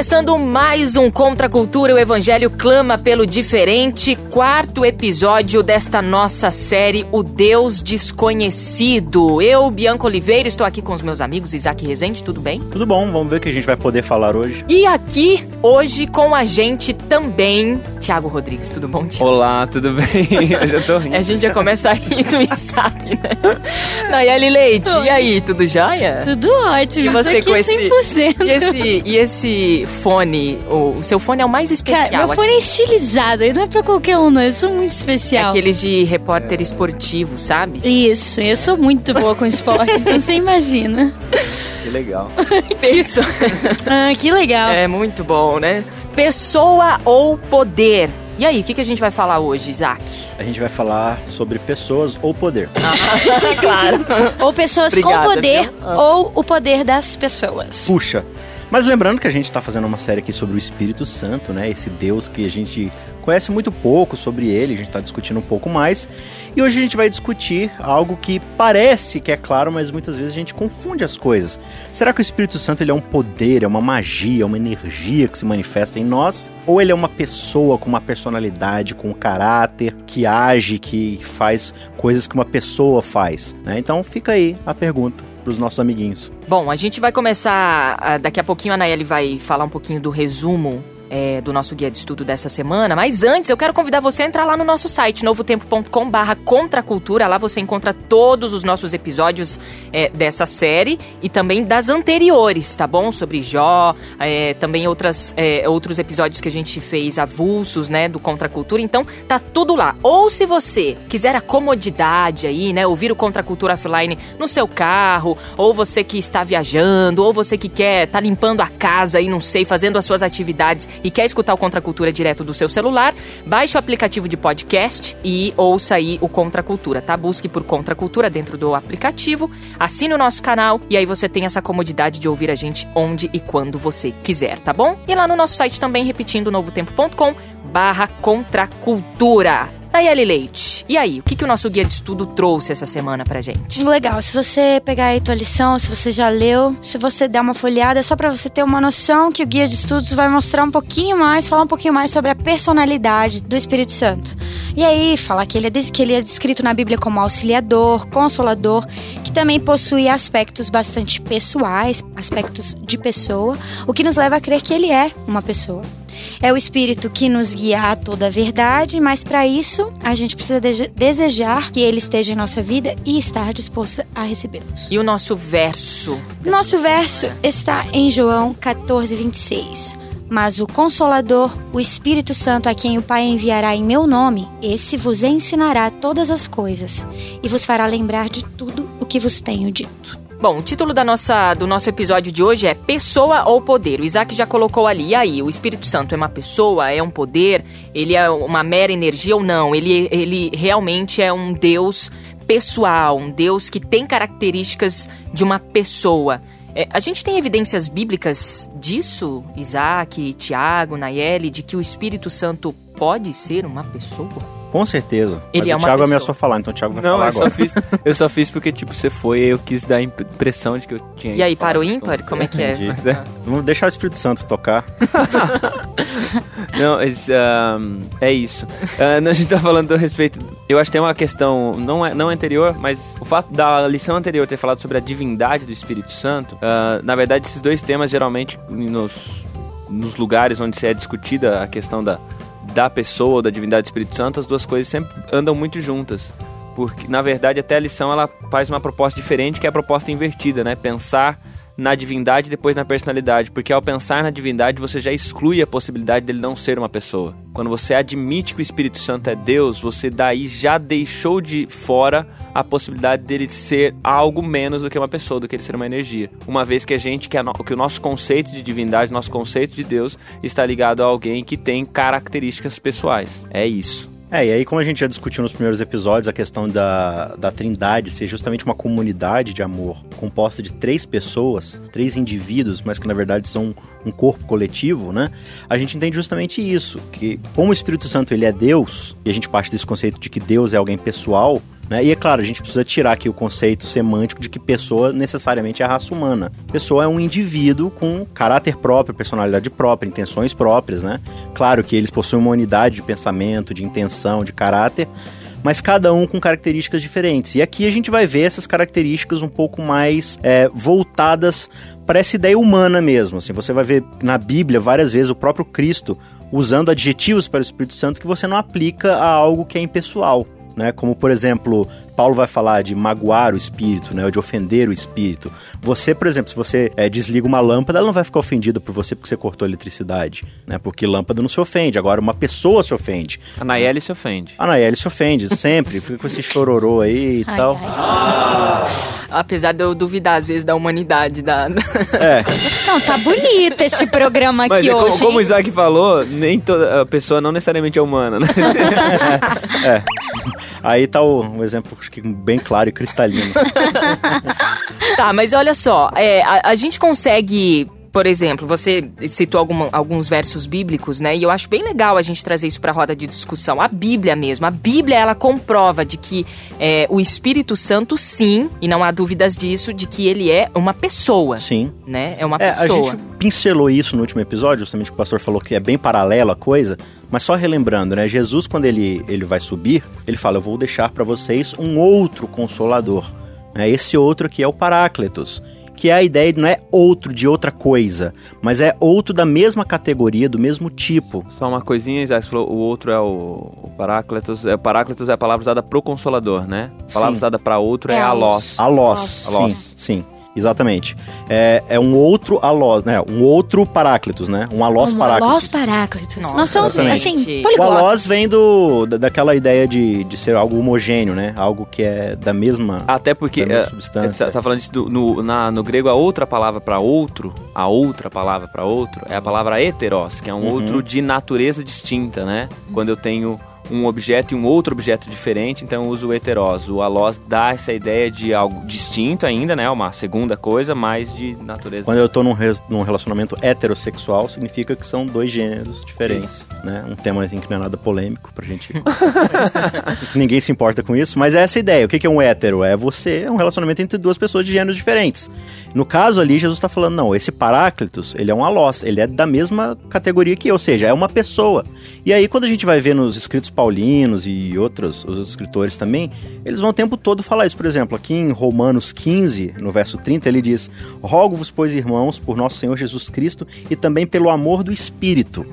Começando mais um Contra a Cultura, o Evangelho clama pelo diferente, quarto episódio desta nossa série, O Deus Desconhecido. Eu, Bianca Oliveira, estou aqui com os meus amigos Isaac Rezende, tudo bem? Tudo bom, vamos ver o que a gente vai poder falar hoje. E aqui, hoje, com a gente também, Tiago Rodrigues, tudo bom, Tiago? Olá, tudo bem? Eu já tô rindo. A gente já começa a rir do Isaac, né? Nayeli Leite, Oi. e aí, tudo jóia? Tudo ótimo. E você com esse- 100%. E esse, e esse fone, o, o seu fone é o mais especial. Cara, meu fone é estilizado, ele não é pra qualquer um, não. Eu sou muito É especial. aqueles de repórter esportivo, sabe? Isso, eu sou muito boa com esporte, então você imagina. Que legal. Isso. Ah, que legal. É muito bom, né? Pessoa ou poder? E aí, o que, que a gente vai falar hoje, Isaac? A gente vai falar sobre pessoas ou poder. claro. Ou pessoas Obrigada, com poder, viu? Ah. ou o poder das pessoas. Puxa. Mas lembrando que a gente tá fazendo uma série aqui sobre o Espírito Santo, né? Esse Deus que a gente conhece muito pouco sobre ele, a gente tá discutindo um pouco mais. E hoje a gente vai discutir algo que parece que é claro, mas muitas vezes a gente confunde as coisas. Será que o Espírito Santo ele é um poder, é uma magia, é uma energia que se manifesta em nós? Ou ele é uma pessoa com uma personalidade, com um caráter, que age, que faz coisas que uma pessoa faz? né? Então fica aí a pergunta pros nossos amiguinhos. Bom, a gente vai começar. ah, Daqui a pouquinho a Nayeli vai falar um pouquinho do resumo. É, do nosso guia de estudo dessa semana, mas antes eu quero convidar você a entrar lá no nosso site novotempo.com barra contracultura, lá você encontra todos os nossos episódios é, dessa série e também das anteriores, tá bom? Sobre Jó, é, também outras, é, outros episódios que a gente fez avulsos, né, do Contracultura, então tá tudo lá. Ou se você quiser a comodidade aí, né, ouvir o Contracultura offline no seu carro, ou você que está viajando, ou você que quer tá limpando a casa aí, não sei, fazendo as suas atividades e quer escutar o Contracultura direto do seu celular, baixe o aplicativo de podcast e ouça aí o Contracultura, tá? Busque por Contracultura dentro do aplicativo, assine o nosso canal e aí você tem essa comodidade de ouvir a gente onde e quando você quiser, tá bom? E lá no nosso site também, repetindo, novotempo.com barra Contracultura. Nayeli Leite, e aí, o que, que o nosso guia de estudo trouxe essa semana pra gente? Legal, se você pegar aí tua lição, se você já leu, se você der uma folhada, é só pra você ter uma noção que o guia de estudos vai mostrar um pouquinho mais, falar um pouquinho mais sobre a personalidade do Espírito Santo. E aí, falar que ele é, que ele é descrito na Bíblia como auxiliador, consolador, que também possui aspectos bastante pessoais, aspectos de pessoa, o que nos leva a crer que ele é uma pessoa. É o Espírito que nos guia a toda a verdade, mas para isso a gente precisa deje- desejar que ele esteja em nossa vida e estar disposto a recebê-los. E o nosso verso? Nosso verso está em João 14, 26. Mas o Consolador, o Espírito Santo, a quem o Pai enviará em meu nome, esse vos ensinará todas as coisas e vos fará lembrar de tudo o que vos tenho dito. Bom, o título da nossa, do nosso episódio de hoje é Pessoa ou Poder. O Isaac já colocou ali. Aí, o Espírito Santo é uma pessoa? É um poder? Ele é uma mera energia ou não? Ele, ele realmente é um Deus pessoal, um Deus que tem características de uma pessoa. É, a gente tem evidências bíblicas disso, Isaac, Tiago, Nayeli, de que o Espírito Santo pode ser uma pessoa? Com certeza. Ele Mas é o Thiago pessoa. ameaçou falar, então o Thiago vai Não, falar eu só, agora. fiz, eu só fiz porque, tipo, você foi e eu quis dar a imp- impressão de que eu tinha. E aí, para o ímpar? com Como é que é? É- Vamos deixar o Espírito Santo tocar. Não, mas, ahn, é isso. Ah, a gente tá falando a respeito. Eu acho que tem uma questão, não, é, não anterior, mas o fato da lição anterior ter falado sobre a divindade do Espírito Santo. ah, na verdade, esses dois temas geralmente nos, nos lugares onde se é discutida a questão da, da pessoa ou da divindade do Espírito Santo, as duas coisas sempre andam muito juntas. Porque, na verdade, até a lição ela faz uma proposta diferente, que é a proposta invertida, né? Pensar na divindade e depois na personalidade, porque ao pensar na divindade você já exclui a possibilidade dele não ser uma pessoa. Quando você admite que o Espírito Santo é Deus, você daí já deixou de fora a possibilidade dele ser algo menos do que uma pessoa, do que ele ser uma energia. Uma vez que a gente que, a no, que o nosso conceito de divindade, nosso conceito de Deus está ligado a alguém que tem características pessoais. É isso. É, e aí como a gente já discutiu nos primeiros episódios, a questão da, da trindade ser justamente uma comunidade de amor composta de três pessoas, três indivíduos, mas que na verdade são um corpo coletivo, né? A gente entende justamente isso, que como o Espírito Santo ele é Deus, e a gente parte desse conceito de que Deus é alguém pessoal, né? E é claro, a gente precisa tirar aqui o conceito semântico de que pessoa necessariamente é a raça humana. Pessoa é um indivíduo com caráter próprio, personalidade própria, intenções próprias, né? Claro que eles possuem uma unidade de pensamento, de intenção, de caráter, mas cada um com características diferentes. E aqui a gente vai ver essas características um pouco mais é, voltadas para essa ideia humana mesmo. Assim, você vai ver na Bíblia várias vezes o próprio Cristo usando adjetivos para o Espírito Santo que você não aplica a algo que é impessoal né? Como por exemplo, Paulo vai falar de magoar o espírito, né? Ou de ofender o espírito. Você, por exemplo, se você é, desliga uma lâmpada, ela não vai ficar ofendida por você porque você cortou a eletricidade, né? Porque lâmpada não se ofende. Agora, uma pessoa se ofende. A Nayeli se ofende. A Nayeli se ofende, sempre. Fica com esse chororô aí e ai, tal. Ai. Apesar de eu duvidar, às vezes, da humanidade da. É. Não, tá bonito esse programa aqui Mas, hoje. Como, como o Isaac falou, nem toda a pessoa não necessariamente é humana, né? é. Aí tá o, um exemplo que bem claro e cristalino. tá, mas olha só, é, a, a gente consegue por exemplo, você citou alguma, alguns versos bíblicos, né? E eu acho bem legal a gente trazer isso para a roda de discussão. A Bíblia mesmo, a Bíblia ela comprova de que é, o Espírito Santo, sim, e não há dúvidas disso, de que ele é uma pessoa. Sim. Né? É uma é, pessoa. A gente pincelou isso no último episódio, justamente que o pastor falou que é bem paralelo a coisa, mas só relembrando, né? Jesus, quando ele, ele vai subir, ele fala: Eu vou deixar para vocês um outro consolador. Né? Esse outro aqui é o Paráclitos que é a ideia de não é outro de outra coisa, mas é outro da mesma categoria, do mesmo tipo. Só uma coisinha, Isaac falou, o outro é o, o Paráclitos. É, Paráclitos é a palavra usada pro consolador, né? A palavra sim. usada para outro é, é alós. Alós, sim, sim. Exatamente. É, é um outro alós, né? Um outro paráclitos, né? Um alós um paráclitos. alós paráclitos. Nossa, Nós estamos, exatamente. assim, O alós vem do, daquela ideia de, de ser algo homogêneo, né? Algo que é da mesma Até porque, mesma é, substância. Você tá falando disso do, no, na, no grego, a outra palavra para outro, a outra palavra para outro, é a palavra heteros, que é um uhum. outro de natureza distinta, né? Quando eu tenho um objeto e um outro objeto diferente, então eu uso o heteros. O alós dá essa ideia de algo distinto ainda, né? Uma segunda coisa, mas de natureza. Quando eu tô num, num relacionamento heterossexual, significa que são dois gêneros diferentes, isso. né? Um tema assim, que não é nada polêmico pra gente. Ninguém se importa com isso, mas é essa ideia. O que é um hétero? É você, é um relacionamento entre duas pessoas de gêneros diferentes. No caso ali, Jesus está falando, não, esse Paráclitos, ele é um alós, ele é da mesma categoria que eu, ou seja, é uma pessoa. E aí, quando a gente vai ver nos escritos paulinos e outros, os escritores também, eles vão o tempo todo falar isso. Por exemplo, aqui em Romanos 15, no verso 30, ele diz: Rogo-vos, pois, irmãos, por nosso Senhor Jesus Cristo e também pelo amor do Espírito.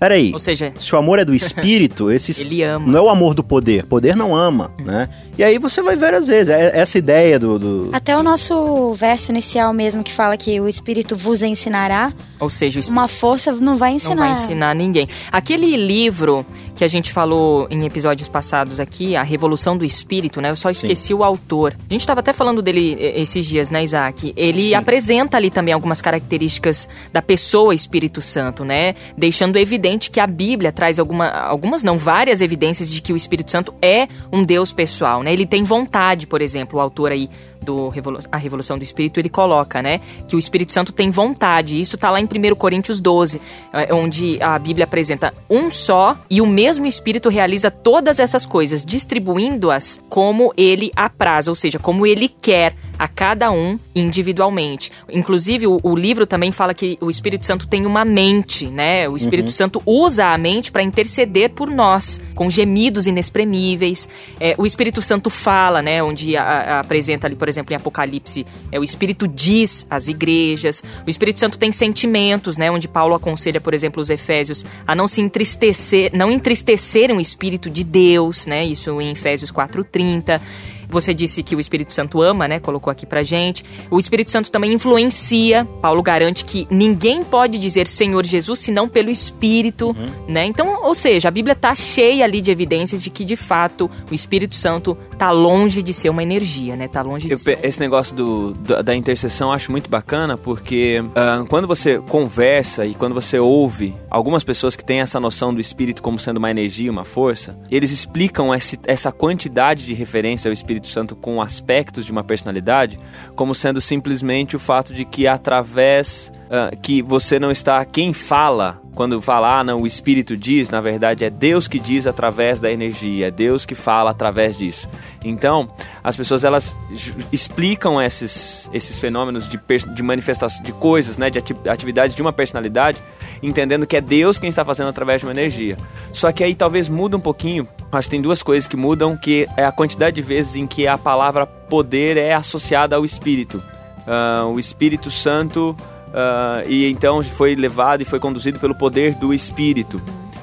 Peraí. Ou seja, se o amor é do espírito, esse ele ama. não é o amor do poder. Poder não ama, né? E aí você vai ver às vezes é essa ideia do, do, Até o nosso verso inicial mesmo que fala que o espírito vos ensinará. Ou seja, uma força não vai ensinar. Não vai ensinar ninguém. Aquele livro que a gente falou em episódios passados aqui, A Revolução do Espírito, né? Eu só esqueci Sim. o autor. A gente estava até falando dele esses dias, né, Isaac? Ele Sim. apresenta ali também algumas características da pessoa Espírito Santo, né? Deixando evidente que a Bíblia traz alguma, algumas, não, várias evidências de que o Espírito Santo é um Deus pessoal, né? Ele tem vontade, por exemplo, o autor aí do Revolu A Revolução do Espírito, ele coloca, né? Que o Espírito Santo tem vontade. Isso está lá em 1 Coríntios 12, é, onde a Bíblia apresenta um só e o mesmo Espírito realiza todas essas coisas, distribuindo-as como ele apraz, ou seja, como ele quer a cada um individualmente. Inclusive, o, o, livro também fala que o Espírito Santo tem uma mente, né? O Espírito uhum. Santo usa a mente para interceder por nós, com gemidos inexprimíveis. É, o Espírito Santo fala, né? Onde a, a, apresenta ali, por exemplo, em Apocalipse, é, o Espírito diz às igrejas. O Espírito Santo tem sentimentos, né? Onde Paulo aconselha, por exemplo, os Efésios a não se entristecer, não entristecerem o Espírito de Deus, né? Isso em Efésios 4:30. Você disse que o Espírito Santo ama, né? Colocou aqui pra gente. O Espírito Santo também influencia. Paulo garante que ninguém pode dizer Senhor Jesus senão pelo Espírito, uhum. né? Então, ou seja, a Bíblia tá cheia ali de evidências de que de fato o Espírito Santo tá longe de ser uma energia, né? Tá longe de eu, ser. Esse negócio do, do, da intercessão eu acho muito bacana porque uh, quando você conversa e quando você ouve algumas pessoas que têm essa noção do Espírito como sendo uma energia, uma força, eles explicam esse, essa quantidade de referência ao Espírito Santo com aspectos de uma personalidade como sendo simplesmente o fato de que através uh, que você não está quem fala quando fala, ah, não, o Espírito diz, na verdade é Deus que diz através da energia, é Deus que fala através disso. Então, as pessoas elas explicam esses, esses fenômenos de, de manifestação de coisas, né, de atividades de uma personalidade, entendendo que é Deus quem está fazendo através de uma energia. Só que aí talvez muda um pouquinho. Acho que tem duas coisas que mudam, que é a quantidade de vezes em que a palavra poder é associada ao Espírito. Uh, o Espírito Santo Uh, e então foi levado e foi conduzido pelo poder do Espírito.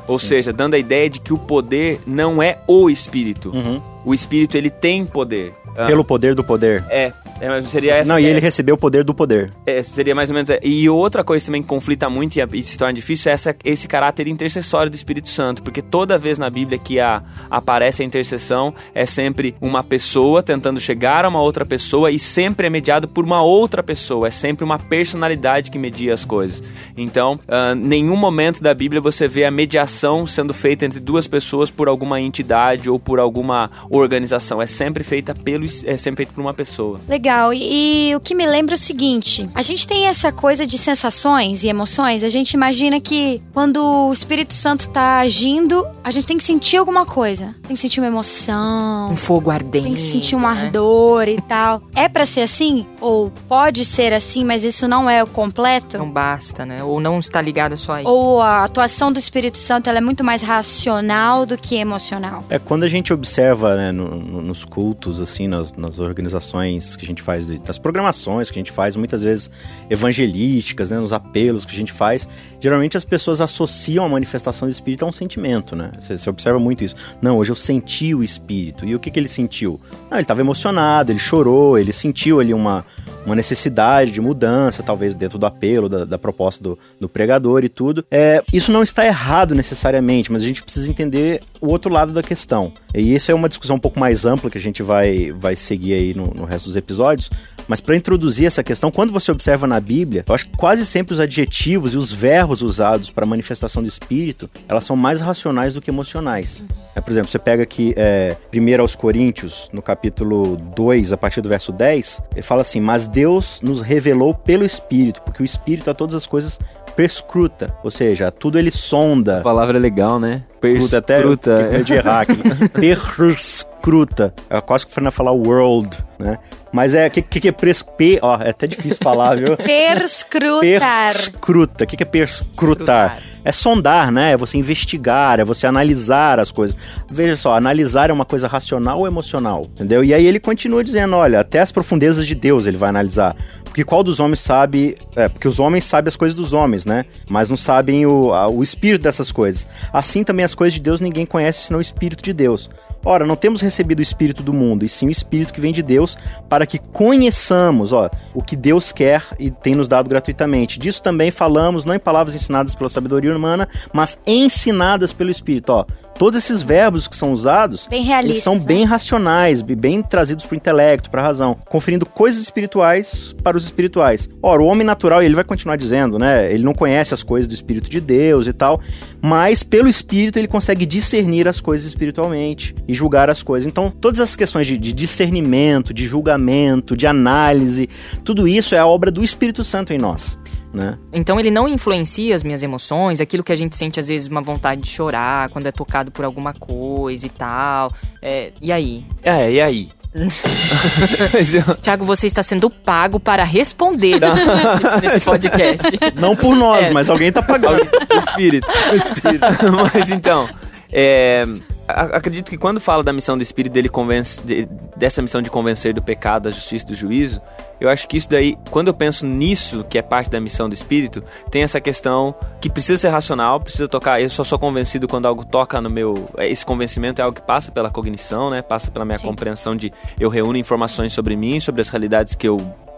Ou Sim. seja, dando a ideia de que o poder não é o Espírito. Uhum. O Espírito ele tem poder. Uh, pelo poder do poder. É, é, seria essa, Não, e é, ele recebeu o poder do poder. É, seria mais ou menos. É. E outra coisa também que conflita muito e, e, se torna difícil é essa, esse caráter intercessório do Espírito Santo. Porque toda vez na Bíblia que a, aparece a intercessão, é sempre uma pessoa tentando chegar a uma outra pessoa e sempre é mediado por uma outra pessoa. É sempre uma personalidade que media as coisas. Então, uh, nenhum momento da Bíblia você vê a mediação sendo feita entre duas pessoas por alguma entidade ou por alguma organização. É sempre feita pelo é sempre feito por uma pessoa. Legal legal. E, e, o que me lembra é o seguinte: a gente tem essa coisa de sensações e emoções. A gente imagina que quando o Espírito Santo tá agindo, a gente tem que sentir alguma coisa. Tem que sentir uma emoção. Um fogo ardente. Tem que sentir um né? ardor e tal. É para ser assim? Ou pode ser assim, mas isso não é o completo? Não basta, né? Ou não está ligado só aí. Ou a atuação do Espírito Santo ela é muito mais racional do que emocional. É quando a gente observa, né, no, no, nos cultos, assim, nas, nas organizações que a gente gente faz, das programações que a gente faz, muitas vezes evangelísticas, né, nos apelos que a gente faz, geralmente as pessoas associam a manifestação do Espírito a um sentimento, né? Você, você observa muito isso. Não, hoje eu senti o Espírito. E o que, que ele sentiu? Não, ele estava emocionado, ele chorou, ele sentiu ali uma, uma necessidade de mudança, talvez dentro do apelo, da, da proposta do, do, pregador e tudo. É, isso não está errado necessariamente, mas a gente precisa entender o outro lado da questão. E isso é uma discussão um pouco mais ampla que a gente vai, vai seguir aí no, no resto dos episódios. Mas para introduzir essa questão, quando você observa na Bíblia, eu acho que quase sempre os adjetivos e os verbos usados para manifestação do Espírito, elas são mais racionais do que emocionais. É, por exemplo, você pega aqui é, 1 aos Coríntios, no capítulo 2, a partir do verso 10, ele fala assim, mas Deus nos revelou pelo Espírito, porque o Espírito a todas as coisas perscruta, ou seja, tudo ele sonda. A palavra é legal, né? Perscruta. Até eu, de errar aqui. perscruta. É quase que foi falar world, né? Mas é, o que, que, que é perscrutar? Ó, é até difícil falar, viu? Perscrutar. Perscruta. O que, que é perscrutar? É sondar, né? É você investigar, é você analisar as coisas. Veja só, analisar é uma coisa racional ou emocional, entendeu? E aí ele continua dizendo, olha, até as profundezas de Deus ele vai analisar. Porque qual dos homens sabe... É, porque os homens sabem as coisas dos homens, né? Mas não sabem o, a, o espírito dessas coisas. Assim também as coisas de Deus ninguém conhece senão o espírito de Deus. Ora, não temos recebido o Espírito do mundo, e sim o Espírito que vem de Deus, para que conheçamos ó, o que Deus quer e tem nos dado gratuitamente. Disso também falamos, não em palavras ensinadas pela sabedoria humana, mas ensinadas pelo Espírito. Ó, todos esses verbos que são usados bem eles são né? bem racionais, bem trazidos para o intelecto, para a razão, conferindo coisas espirituais para os espirituais. Ora, o homem natural, ele vai continuar dizendo, né? Ele não conhece as coisas do Espírito de Deus e tal, mas pelo Espírito ele consegue discernir as coisas espiritualmente e julgar as coisas. Então, todas essas questões de, de discernimento, de julgamento, de análise, tudo isso é a obra do Espírito Santo em nós. Né? Então ele não influencia as minhas emoções, aquilo que a gente sente às vezes uma vontade de chorar quando é tocado por alguma coisa e tal. É, e aí? É, e aí? Tiago, você está sendo pago para responder nesse podcast. Não por nós, é. mas alguém está pagando. o espírito. O espírito. mas então, é, acredito que quando fala da missão do Espírito, dele convence, de- dessa missão de convencer do pecado, da justiça e do juízo, eu acho que isso daí, quando eu penso nisso, que é parte da missão do Espírito, tem essa questão que precisa ser racional, precisa tocar. Eu só sou convencido quando algo toca no meu. Esse convencimento é algo que passa pela cognição, né? Passa pela minha Sim. compreensão de eu reúno informações sobre mim, sobre as realidades que eu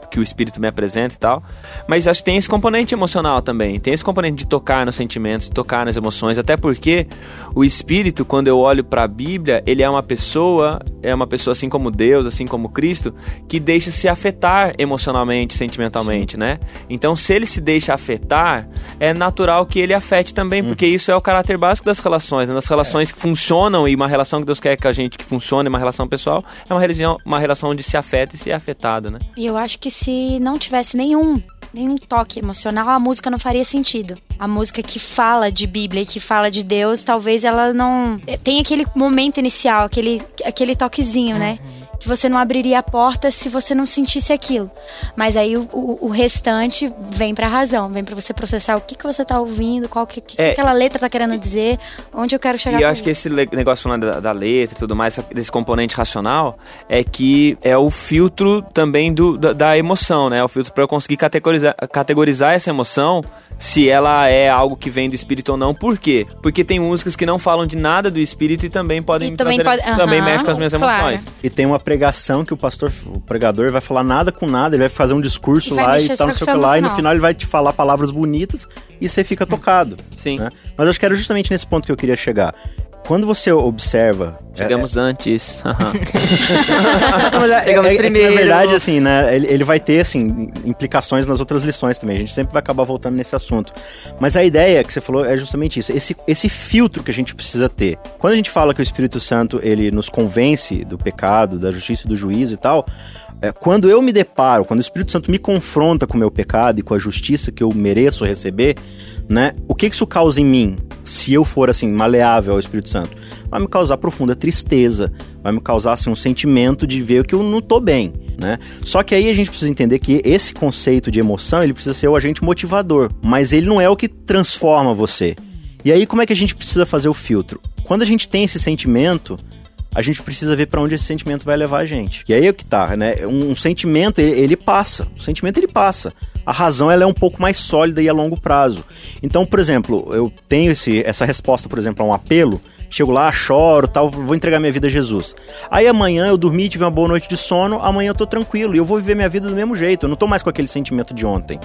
que o espírito me apresenta e tal. Mas acho que tem esse componente emocional também. Tem esse componente de tocar nos sentimentos, de tocar nas emoções, até porque o espírito, quando eu olho para a Bíblia, ele é uma pessoa, é uma pessoa assim como Deus, assim como Cristo, que deixa se afetar emocionalmente, sentimentalmente, né? Então, se ele se deixa afetar, é natural que ele afete também, porque isso é o caráter básico das relações, né? das relações que funcionam e uma relação que Deus quer que a gente que funcione, uma relação pessoal, é uma religião, uma relação onde se afeta e se é afetado, né? E eu acho que se não tivesse nenhum, nenhum toque emocional, a música não faria sentido. A música que fala de Bíblia e que fala de Deus, talvez ela não. Tem aquele momento inicial, aquele, aquele toquezinho, né? Que você não abriria a porta se você não sentisse aquilo. Mas aí o, o- o restante vem pra razão, vem pra você processar o que, que você tá ouvindo, qual que, que É. aquela letra tá querendo dizer, onde eu quero chegar E eu acho que isso. esse le- negócio falando da, da letra e tudo mais, desse componente racional, é que é o filtro também do, da, da emoção, né? É o filtro para eu conseguir categorizar, categorizar essa emoção, se ela é algo que vem do espírito ou não. Por quê? Porque tem músicas que não falam de nada do espírito e também podem E também trazer- pode- também mexe com as minhas claro. emoções. E tem uma pregação que o pastor, o pregador vai falar nada com nada, ele vai fazer um discurso E lá e tal, não sei o seu que lá, e no final ele vai te falar palavras bonitas e você fica tocado. Sim. né? Mas acho que era justamente nesse ponto que eu queria chegar. Quando você observa. é- Chegamos antes. Mas é- Chegamos é- é que, na verdade, assim, né? Ele, ele vai ter, assim, implicações nas outras lições também. A gente sempre vai acabar voltando nesse assunto. Mas a ideia que você falou é justamente isso. Esse, esse filtro que a gente precisa ter. Quando a gente fala que o Espírito Santo, ele nos convence do pecado, da justiça e do juízo e tal... é, quando eu me deparo, quando o Espírito Santo me confronta com o meu pecado e com a justiça que eu mereço receber, né? O que isso causa em mim? Se eu for assim maleável ao Espírito Santo, vai me causar profunda tristeza, vai me causar assim um sentimento de ver que eu não tô bem, né? Só que aí a gente precisa entender que esse conceito de emoção, ele precisa ser o agente motivador, mas ele não é o que transforma você. E aí como é que a gente precisa fazer o filtro? Quando a gente tem esse sentimento, a gente precisa ver pra onde esse sentimento vai levar a gente. E aí é o que tá, né? Um, um sentimento, ele, ele passa. O sentimento, ele passa. A razão, ela é um pouco mais sólida e a longo prazo. Então, por exemplo, eu tenho esse, essa resposta, por exemplo, a um apelo. Chego lá, choro, tal, vou entregar minha vida a Jesus. Aí amanhã eu dormi, tive uma boa noite de sono, amanhã eu tô tranquilo e eu vou viver minha vida do mesmo jeito. Eu não tô mais com aquele sentimento de ontem.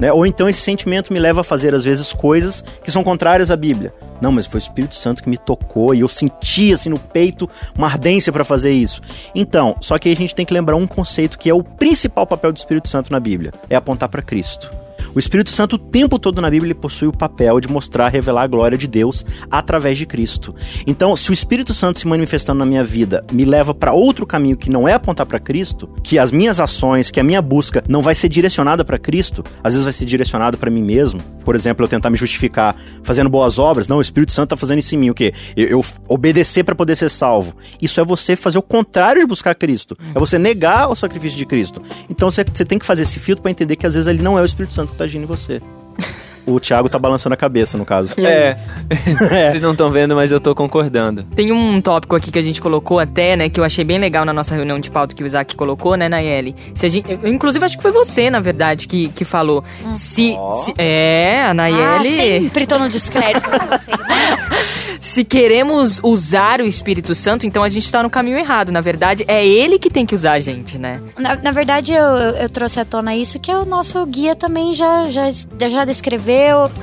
Né? Ou então esse sentimento me leva a fazer, às vezes, coisas que são contrárias à Bíblia. Não, mas foi o Espírito Santo que me tocou e eu senti, assim, no peito uma ardência para fazer isso. Então, só que aí a gente tem que lembrar um conceito que é o principal papel do Espírito Santo na Bíblia: é apontar para Cristo. O Espírito Santo, o tempo todo na Bíblia, ele possui o papel de mostrar, revelar a glória de Deus através de Cristo. Então, se o Espírito Santo se manifestando na minha vida me leva para outro caminho que não é apontar para Cristo, que as minhas ações, que a minha busca não vai ser direcionada para Cristo, às vezes vai ser direcionada para mim mesmo. Por exemplo, eu tentar me justificar fazendo boas obras. Não, o Espírito Santo tá fazendo isso em mim. O quê? Eu, eu obedecer para poder ser salvo. Isso é você fazer o contrário de buscar Cristo. É você negar o sacrifício de Cristo. Então você, você tem que fazer esse filtro para entender que às vezes ele não é o Espírito Santo tá agindo em você. O Thiago tá balançando a cabeça, no caso. É. Vocês não estão vendo, mas eu tô concordando. Tem um tópico aqui que a gente colocou até, né, que eu achei bem legal na nossa reunião de pauta que o Isaac colocou, né, Nayeli? Se a gente, eu, inclusive, acho que foi você, na verdade, que, que falou. Se, se- É, a Ah, Nayeli. sempre tô no descrédito pra vocês, né? se queremos usar o Espírito Santo, então a gente tá no caminho errado. Na verdade, é ele que tem que usar a gente, né? Na, na verdade, eu, eu- eu trouxe à tona isso, que o nosso guia também já, já, já descreveu.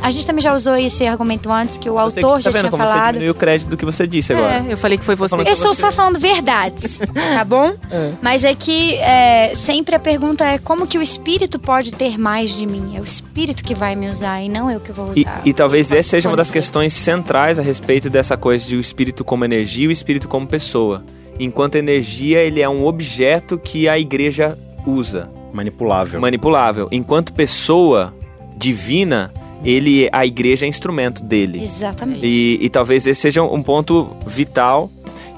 A gente também já usou esse argumento antes, que o Você autor tá já vendo tinha como você falado. diminuiu o crédito do que você disse agora. É, eu falei que foi você. Eu estou só falando verdades, tá bom? Mas é que é, sempre a pergunta é como que o espírito pode ter mais de mim? É o espírito que vai me usar e não eu que vou E, usar. e talvez Ele essa seja uma das questões centrais a respeito dessa coisa de o espírito como energia e o espírito como pessoa. Enquanto energia, ele é um objeto que a igreja usa, Manipulável. manipulável. Enquanto pessoa divina, ele, a igreja é instrumento dele. Exatamente. E, e talvez esse seja um ponto vital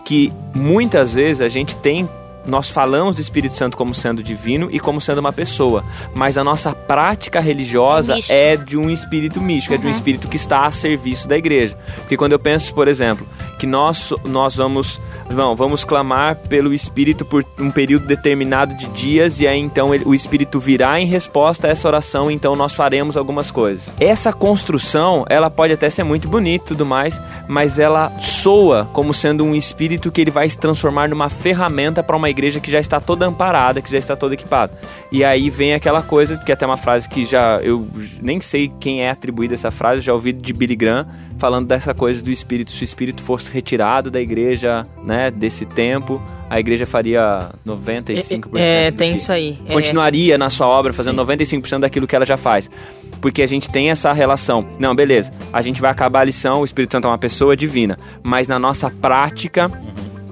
que muitas vezes a gente tem nós falamos do Espírito Santo como sendo divino e como sendo uma pessoa, mas a nossa prática religiosa é, é de um espírito místico, uhum. é de um espírito que está a serviço da igreja. Porque quando eu penso, por exemplo, que nós, nós vamos, não, vamos clamar pelo Espírito por um período determinado de dias e aí então ele, o Espírito virá em resposta a essa oração, então nós faremos algumas coisas. Essa construção, ela pode até ser muito bonita e tudo mais, mas ela soa como sendo um espírito que ele vai se transformar numa ferramenta para uma igreja que já está toda amparada, que já está toda equipada. E aí vem aquela coisa que é até uma frase que já eu nem sei quem é atribuída essa frase, já ouvi de Billy Graham falando dessa coisa do espírito, se o espírito fosse retirado da igreja, né, desse tempo, a igreja faria 95%. É, é tem isso aí. É. Continuaria é. na sua obra fazendo Sim. 95% daquilo que ela já faz. Porque a gente tem essa relação. Não, beleza. A gente vai acabar a lição, o Espírito Santo é uma pessoa divina. Mas na nossa prática.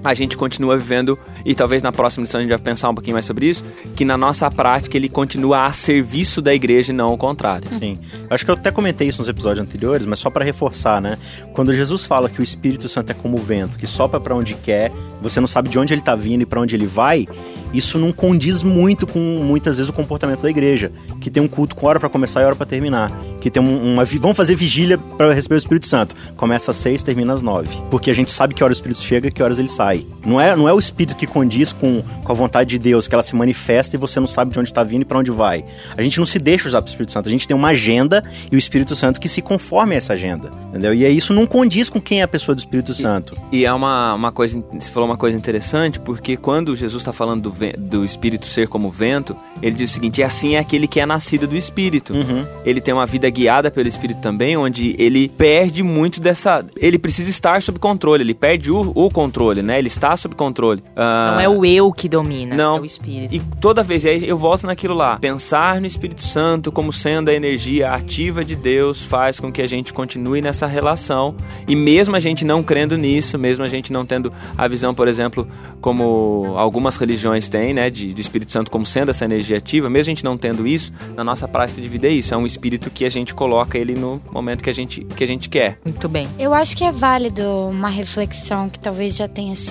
A gente continua vivendo, e talvez na próxima lição a gente vai pensar um pouquinho mais sobre isso, que na nossa prática ele continua a serviço da igreja e não o contrário. Sim. Acho que eu até comentei isso nos episódios anteriores, mas só para reforçar, né? Quando Jesus fala que o Espírito Santo é como o vento, que sopra para onde quer, você não sabe de onde ele tá vindo e para onde ele vai, isso não condiz muito com muitas vezes o comportamento da igreja, que tem um culto com hora para começar e hora para terminar, que tem uma vamos fazer vigília para receber o Espírito Santo. Começa às seis, termina às nove, porque a gente sabe que horas o Espírito chega que horas ele sai. Não é, não é o Espírito que condiz com, com a vontade de Deus, que ela se manifesta e você não sabe de onde está vindo e para onde vai. A gente não se deixa usar pro Espírito Santo, a gente tem uma agenda e o Espírito Santo que se conforme a essa agenda, entendeu? E isso não condiz com quem é a pessoa do Espírito Santo. E, e é uma, uma coisa, você falou uma coisa interessante, porque quando Jesus está falando do do Espírito ser como vento, ele diz o seguinte: assim é aquele que é nascido do Espírito. Uhum. Ele tem uma vida guiada pelo Espírito também, onde ele perde muito dessa. Ele precisa estar sob controle, ele perde o, o controle, né? Ele está sob controle. Uh... Não é o eu que domina, não. é o Espírito. E toda vez, aí eu volto naquilo lá: pensar no Espírito Santo como sendo a energia ativa de Deus faz com que a gente continue nessa relação. E mesmo a gente não crendo nisso, mesmo a gente não tendo a visão, por exemplo, como algumas religiões têm, né? De, do Espírito Santo como sendo essa energia ativa, mesmo a gente não tendo isso, na nossa prática de vida é isso. É um espírito que a gente coloca ele no momento que a gente, que a gente quer. Muito bem. Eu acho que é válido uma reflexão que talvez já tenha sido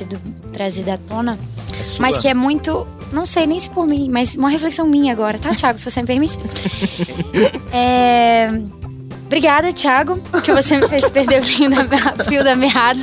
trazida à tona, é mas que é muito. Não sei nem se por mim, mas uma reflexão minha agora, tá, Thiago? se você me permite. é. Obrigada, Thiago, que você me fez perder o fio da, fio da meada.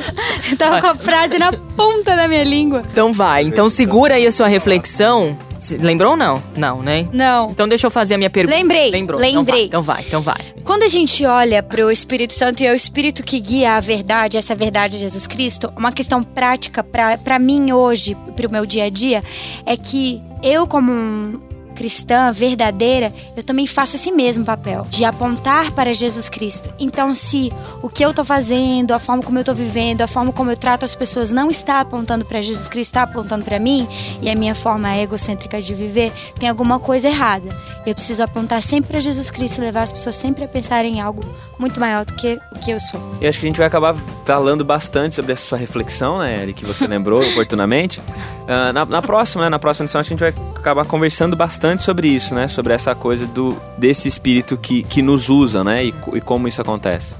Eu tava com a frase na ponta da minha língua. Então vai. Então segura aí a sua reflexão. Lembrou ou não? Não, né? Não. Então deixa eu fazer a minha pergunta. Lembrei. Lembrou. Lembrei. Então vai, então vai, então vai. Quando a gente olha para o Espírito Santo e é o Espírito que guia a verdade, essa verdade é Jesus Cristo, uma questão prática para mim hoje, para o meu dia a dia, é que eu, como um, cristã verdadeira, eu também faço esse mesmo papel de apontar para Jesus Cristo. Então, se o que eu estou fazendo, a forma como eu estou vivendo, a forma como eu trato as pessoas não está apontando para Jesus Cristo, está apontando para mim e a minha forma egocêntrica de viver, tem alguma coisa errada. Eu preciso apontar sempre para Jesus Cristo e levar as pessoas sempre a pensarem em algo muito maior do que o que eu sou. E acho que a gente vai acabar falando bastante sobre essa sua reflexão, né, Eric, que você lembrou oportunamente. Uh, na, na, próxima, né, na próxima edição, a gente vai acabar conversando bastante sobre isso, né, sobre essa coisa do desse espírito que, que nos usa, né, e, e como isso acontece.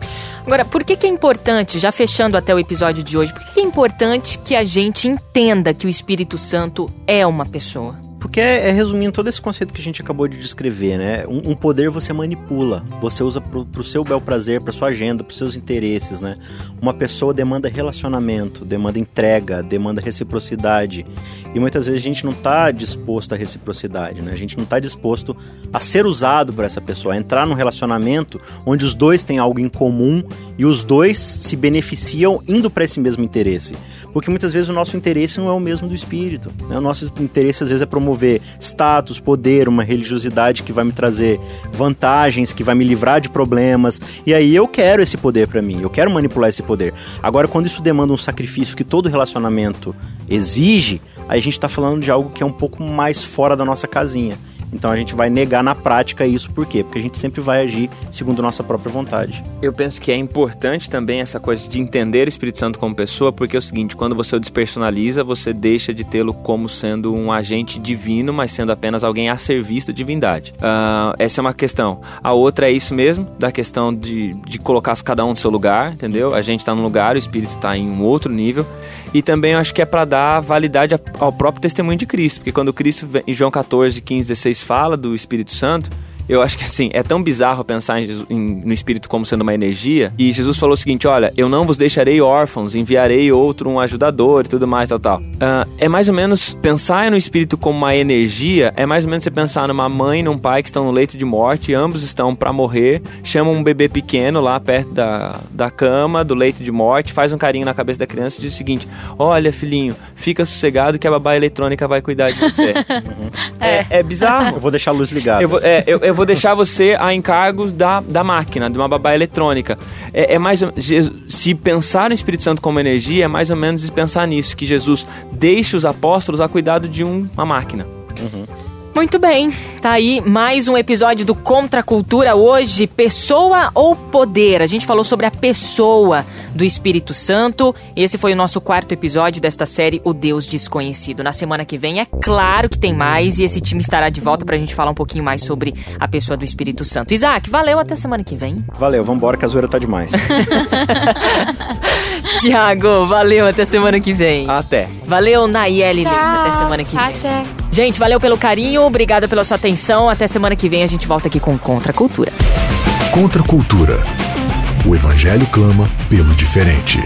Agora, por que, que é importante, já fechando até o episódio de hoje, por que, que é importante que a gente entenda que o Espírito Santo é uma pessoa? Porque é, é, resumindo todo esse conceito que a gente acabou de descrever, né? Um, um poder você manipula, você usa pro, pro seu bel prazer, pra sua agenda, pros seus interesses, né? Uma pessoa demanda relacionamento, demanda entrega, demanda reciprocidade. E muitas vezes a gente não tá disposto à reciprocidade, né? A gente não tá disposto a ser usado por essa pessoa, a entrar num relacionamento onde os dois têm algo em comum e os dois se beneficiam indo para esse mesmo interesse. Porque muitas vezes o nosso interesse não é o mesmo do espírito, né? O nosso interesse às vezes é promover promover status, poder, uma religiosidade que vai me trazer vantagens, que vai me livrar de problemas. E aí eu quero esse poder para mim, eu quero manipular esse poder. Agora, quando isso demanda um sacrifício que todo relacionamento exige, aí a gente tá falando de algo que é um pouco mais fora da nossa casinha. Então a gente vai negar na prática isso, por quê? Porque a gente sempre vai agir segundo nossa própria vontade. Eu penso que é importante também essa coisa de entender o Espírito Santo como pessoa, porque é o seguinte, quando você o despersonaliza, você deixa de tê-lo como sendo um agente divino, mas sendo apenas alguém a serviço da divindade. Uh, essa é uma questão. A outra é isso mesmo, da questão de, de colocar cada um no seu lugar, entendeu? A gente está num lugar, o Espírito está em um outro nível. E também acho que é para dar validade ao próprio testemunho de Cristo, porque quando Cristo, em João 14, 15, 16, fala do Espírito Santo, eu acho que assim, é tão bizarro pensar em, em, no Espírito como sendo uma energia. E Jesus falou o seguinte: olha, eu não vos deixarei órfãos, enviarei outro, um ajudador e tudo mais, tal, tal. Uh, é mais ou menos pensar no Espírito como uma energia, é mais ou menos você pensar numa mãe e num pai que estão no leito de morte, ambos estão para morrer, chamam um bebê pequeno lá perto da, da cama, do leito de morte, faz um carinho na cabeça da criança e diz o seguinte: olha, filhinho, fica sossegado que a babá eletrônica vai cuidar de você. é. é. bizarro. Eu vou deixar a luz ligada. Eu vou, é, eu, eu vou deixar você a encargos da, da máquina, de uma babá eletrônica. É, é mais se pensar no Espírito Santo como energia, é mais ou menos pensar nisso, que Jesus deixa os apóstolos a cuidado de um, uma máquina. Muito bem, tá aí mais um episódio do Contra a Cultura hoje, pessoa ou poder. A gente falou sobre a pessoa do Espírito Santo. Esse foi o nosso quarto episódio desta série O Deus Desconhecido. Na semana que vem é claro que tem mais e esse time estará de volta pra gente falar um pouquinho mais sobre a pessoa do Espírito Santo. Isaac, valeu até semana que vem. Valeu, vambora que a zoeira tá demais. Tiago, valeu até semana que vem. Até. Valeu, Nayeli Leite, até semana que vem. Até. Gente, valeu pelo carinho, obrigada pela sua atenção. Até semana que vem a gente volta aqui com Contra a Cultura. Contra a Cultura. O Evangelho clama pelo diferente.